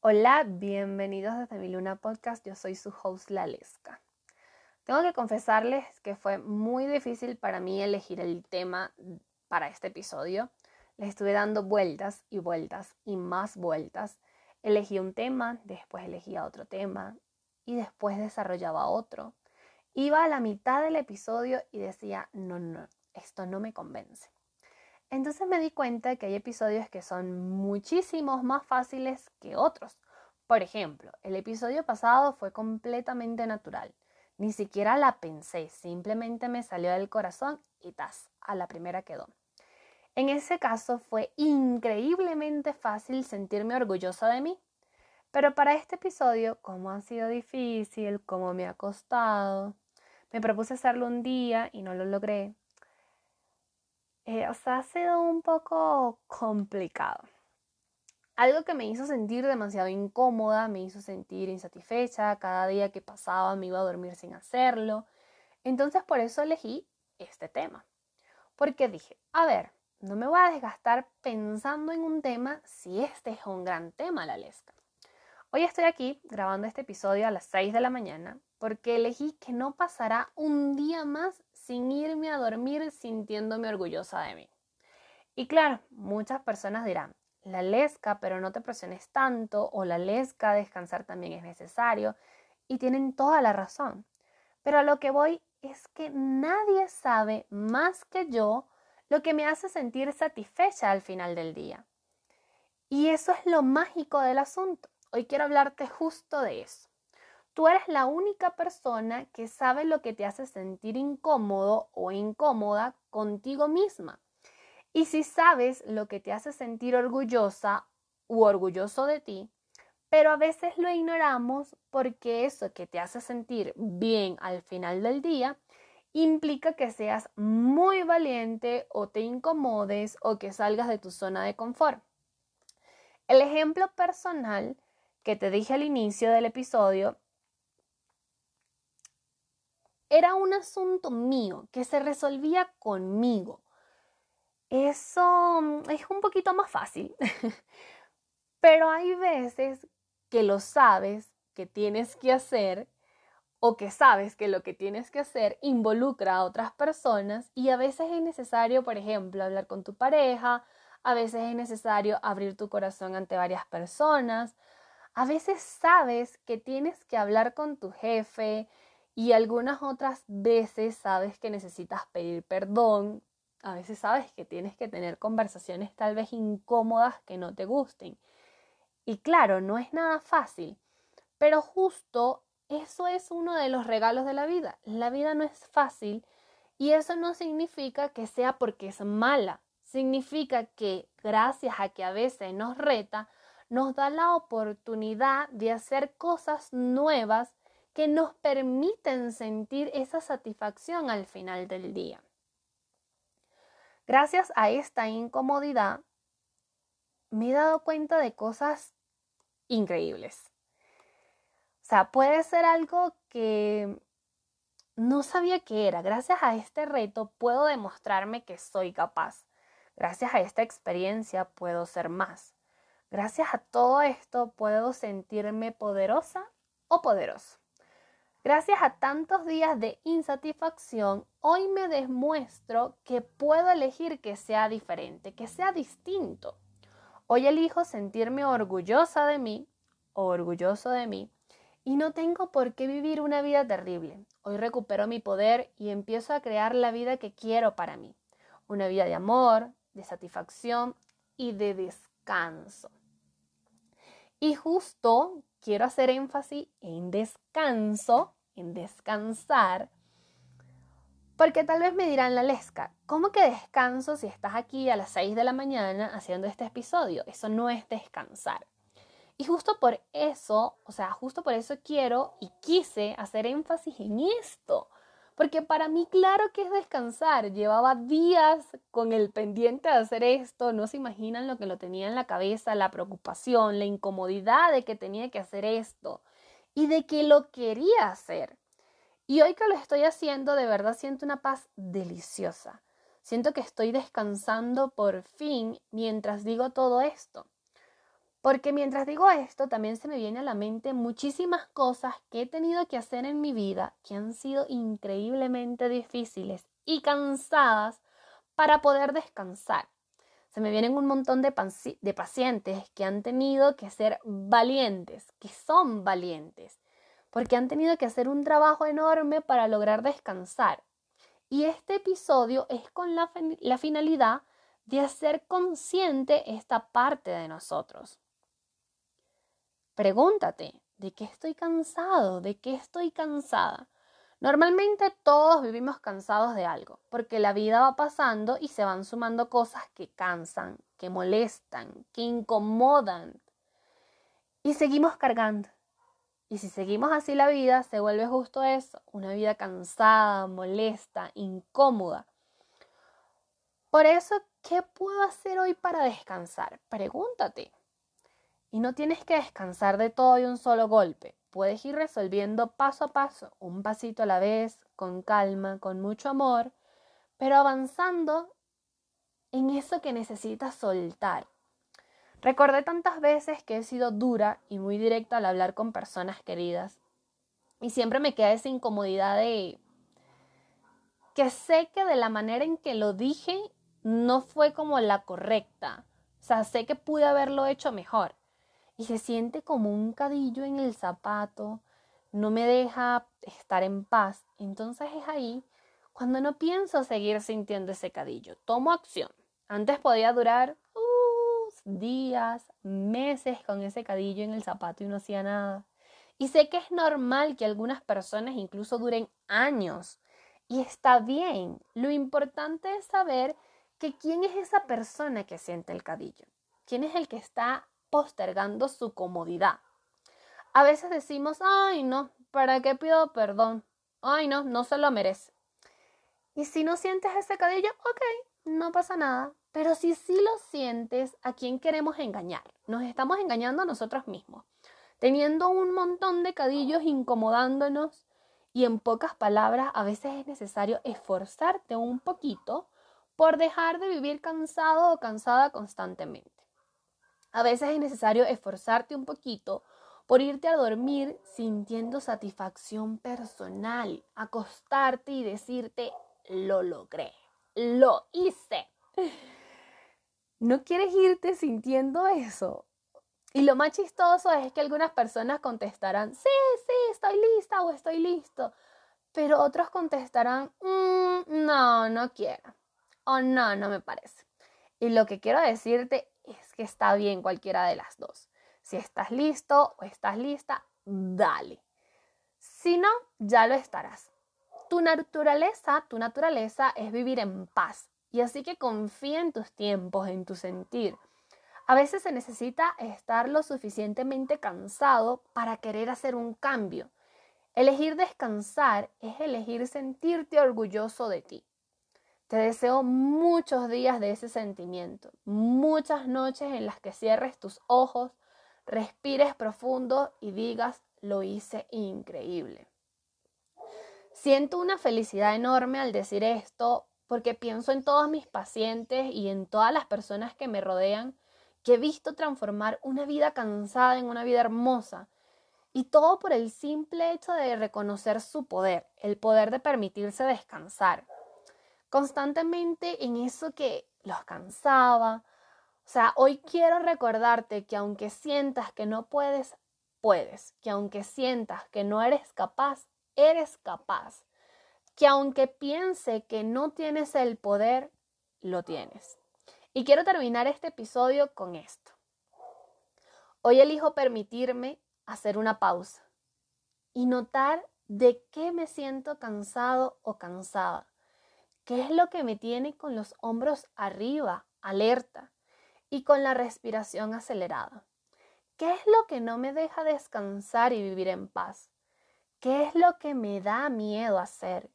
Hola, bienvenidos desde mi Luna Podcast. Yo soy su host Lalesca. Tengo que confesarles que fue muy difícil para mí elegir el tema para este episodio. Les estuve dando vueltas y vueltas y más vueltas. Elegí un tema, después elegía otro tema y después desarrollaba otro. Iba a la mitad del episodio y decía, no, no, esto no me convence. Entonces me di cuenta que hay episodios que son muchísimos más fáciles que otros. Por ejemplo, el episodio pasado fue completamente natural. Ni siquiera la pensé, simplemente me salió del corazón y tas, a la primera quedó. En ese caso fue increíblemente fácil sentirme orgullosa de mí. Pero para este episodio, como ha sido difícil, como me ha costado, me propuse hacerlo un día y no lo logré. Eh, o sea, ha sido un poco complicado. Algo que me hizo sentir demasiado incómoda, me hizo sentir insatisfecha, cada día que pasaba me iba a dormir sin hacerlo. Entonces por eso elegí este tema. Porque dije, a ver, no me voy a desgastar pensando en un tema si este es un gran tema, la lesca. Hoy estoy aquí grabando este episodio a las 6 de la mañana porque elegí que no pasará un día más sin irme a dormir sintiéndome orgullosa de mí. Y claro, muchas personas dirán, la lesca, pero no te presiones tanto, o la lesca, descansar también es necesario, y tienen toda la razón. Pero a lo que voy es que nadie sabe más que yo lo que me hace sentir satisfecha al final del día. Y eso es lo mágico del asunto. Hoy quiero hablarte justo de eso. Tú eres la única persona que sabe lo que te hace sentir incómodo o incómoda contigo misma. Y si sabes lo que te hace sentir orgullosa u orgulloso de ti, pero a veces lo ignoramos porque eso que te hace sentir bien al final del día implica que seas muy valiente o te incomodes o que salgas de tu zona de confort. El ejemplo personal que te dije al inicio del episodio era un asunto mío que se resolvía conmigo. Eso mm, es un poquito más fácil, pero hay veces que lo sabes que tienes que hacer o que sabes que lo que tienes que hacer involucra a otras personas y a veces es necesario, por ejemplo, hablar con tu pareja, a veces es necesario abrir tu corazón ante varias personas, a veces sabes que tienes que hablar con tu jefe y algunas otras veces sabes que necesitas pedir perdón. A veces sabes que tienes que tener conversaciones tal vez incómodas que no te gusten. Y claro, no es nada fácil, pero justo eso es uno de los regalos de la vida. La vida no es fácil y eso no significa que sea porque es mala. Significa que gracias a que a veces nos reta, nos da la oportunidad de hacer cosas nuevas que nos permiten sentir esa satisfacción al final del día. Gracias a esta incomodidad, me he dado cuenta de cosas increíbles. O sea, puede ser algo que no sabía que era. Gracias a este reto puedo demostrarme que soy capaz. Gracias a esta experiencia puedo ser más. Gracias a todo esto puedo sentirme poderosa o poderoso. Gracias a tantos días de insatisfacción, hoy me demuestro que puedo elegir que sea diferente, que sea distinto. Hoy elijo sentirme orgullosa de mí orgulloso de mí y no tengo por qué vivir una vida terrible. Hoy recupero mi poder y empiezo a crear la vida que quiero para mí. Una vida de amor, de satisfacción y de descanso. Y justo quiero hacer énfasis en descanso, en descansar, porque tal vez me dirán la lesca, ¿cómo que descanso si estás aquí a las 6 de la mañana haciendo este episodio? Eso no es descansar. Y justo por eso, o sea, justo por eso quiero y quise hacer énfasis en esto, porque para mí claro que es descansar. Llevaba días con el pendiente de hacer esto, no se imaginan lo que lo tenía en la cabeza, la preocupación, la incomodidad de que tenía que hacer esto y de que lo quería hacer. Y hoy que lo estoy haciendo, de verdad siento una paz deliciosa. Siento que estoy descansando por fin mientras digo todo esto. Porque mientras digo esto, también se me viene a la mente muchísimas cosas que he tenido que hacer en mi vida que han sido increíblemente difíciles y cansadas para poder descansar. Se me vienen un montón de, pacientes que han tenido que ser valientes, que son valientes, porque han tenido que hacer un trabajo enorme para lograr descansar. Y este episodio es con la finalidad de hacer consciente esta parte de nosotros. Pregúntate, ¿de qué estoy cansado? ¿De qué estoy cansada? Normalmente todos vivimos cansados de algo, porque la vida va pasando y se van sumando cosas que cansan, que molestan, que incomodan. Y seguimos cargando. Y si seguimos así la vida, se vuelve justo eso, una vida cansada, molesta, incómoda. Por eso, ¿qué puedo hacer hoy para descansar? Pregúntate. Y no tienes que descansar de todo de un solo golpe. Puedes ir resolviendo paso a paso, un pasito a la vez, con calma, con mucho amor, pero avanzando en eso que necesitas soltar, Recordé tantas veces que he sido dura y muy directa al hablar con personas queridas. Y siempre me queda esa incomodidad de que sé que de la manera en que lo dije no fue como la correcta. O sea, sé que pude haberlo hecho mejor. Y se siente como un cadillo en el zapato, no me deja estar en paz. Entonces es ahí cuando no pienso seguir sintiendo ese cadillo. Tomo acción. Antes podía durar días, meses con ese cadillo en el zapato y no hacía nada. Y sé que es normal que algunas personas incluso duren años. Y está bien. Lo importante es saber que quién es esa persona que siente el cadillo. ¿Quién es el que está postergando su comodidad? A veces decimos, ay no, ¿para qué pido perdón? Ay no, no se lo merece. Y si no sientes ese cadillo, ok, no pasa nada. Pero si sí lo sientes, ¿a quién queremos engañar? Nos estamos engañando a nosotros mismos, teniendo un montón de cadillos incomodándonos y en pocas palabras a veces es necesario esforzarte un poquito por dejar de vivir cansado o cansada constantemente. A veces es necesario esforzarte un poquito por irte a dormir sintiendo satisfacción personal, acostarte y decirte, lo logré, lo hice. ¿No quieres irte sintiendo eso? Y lo más chistoso es que algunas personas contestarán, sí, sí, estoy lista o estoy listo. Pero otros contestarán, mm, no, no quiero. O no, no me parece. Y lo que quiero decirte es que está bien cualquiera de las dos. Si estás listo o estás lista, dale. Si no, ya lo estarás. Tu naturaleza, tu naturaleza es vivir en paz, y así que confía en tus tiempos, en tu sentir. A veces se necesita estar lo suficientemente cansado para querer hacer un cambio. Elegir descansar es elegir sentirte orgulloso de ti. Te deseo muchos días de ese sentimiento, muchas noches en las que cierres tus ojos, respires profundo y digas, lo hice increíble. Siento una felicidad enorme al decir esto porque pienso en todos mis pacientes y en todas las personas que me rodean que he visto transformar una vida cansada en una vida hermosa. Y todo por el simple hecho de reconocer su poder, el poder de permitirse descansar. Constantemente en eso que los cansaba. O sea, hoy quiero recordarte que aunque sientas que no puedes, puedes. Que aunque sientas que no eres capaz, eres capaz que aunque piense que no tienes el poder, lo tienes. Y quiero terminar este episodio con esto. Hoy elijo permitirme hacer una pausa y notar de qué me siento cansado o cansada. ¿Qué es lo que me tiene con los hombros arriba, alerta, y con la respiración acelerada? ¿Qué es lo que no me deja descansar y vivir en paz? ¿Qué es lo que me da miedo hacer?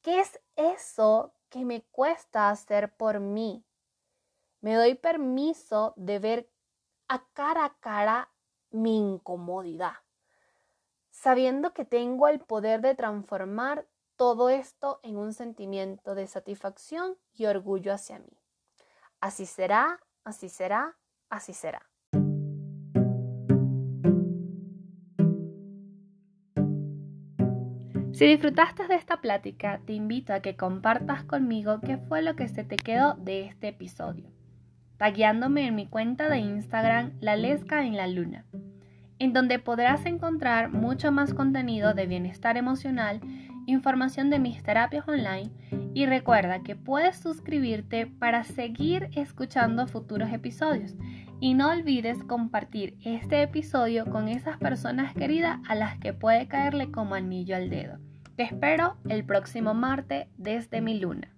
¿Qué es eso que me cuesta hacer por mí? Me doy permiso de ver a cara a cara mi incomodidad. sabiendo que tengo el poder de transformar todo esto en un sentimiento de satisfacción y orgullo hacia mí. Así será, así será, así será. Si disfrutaste de esta plática, te invito a que compartas conmigo qué fue lo que se te quedó de este episodio, tagueándome en mi cuenta de Instagram La Lesca en la Luna, en donde podrás encontrar mucho más contenido de bienestar emocional, información de mis terapias online y recuerda que puedes suscribirte para seguir escuchando futuros episodios. Y no olvides compartir este episodio con esas personas queridas a las que puede caerle como anillo al dedo. Te espero el próximo martes desde mi luna.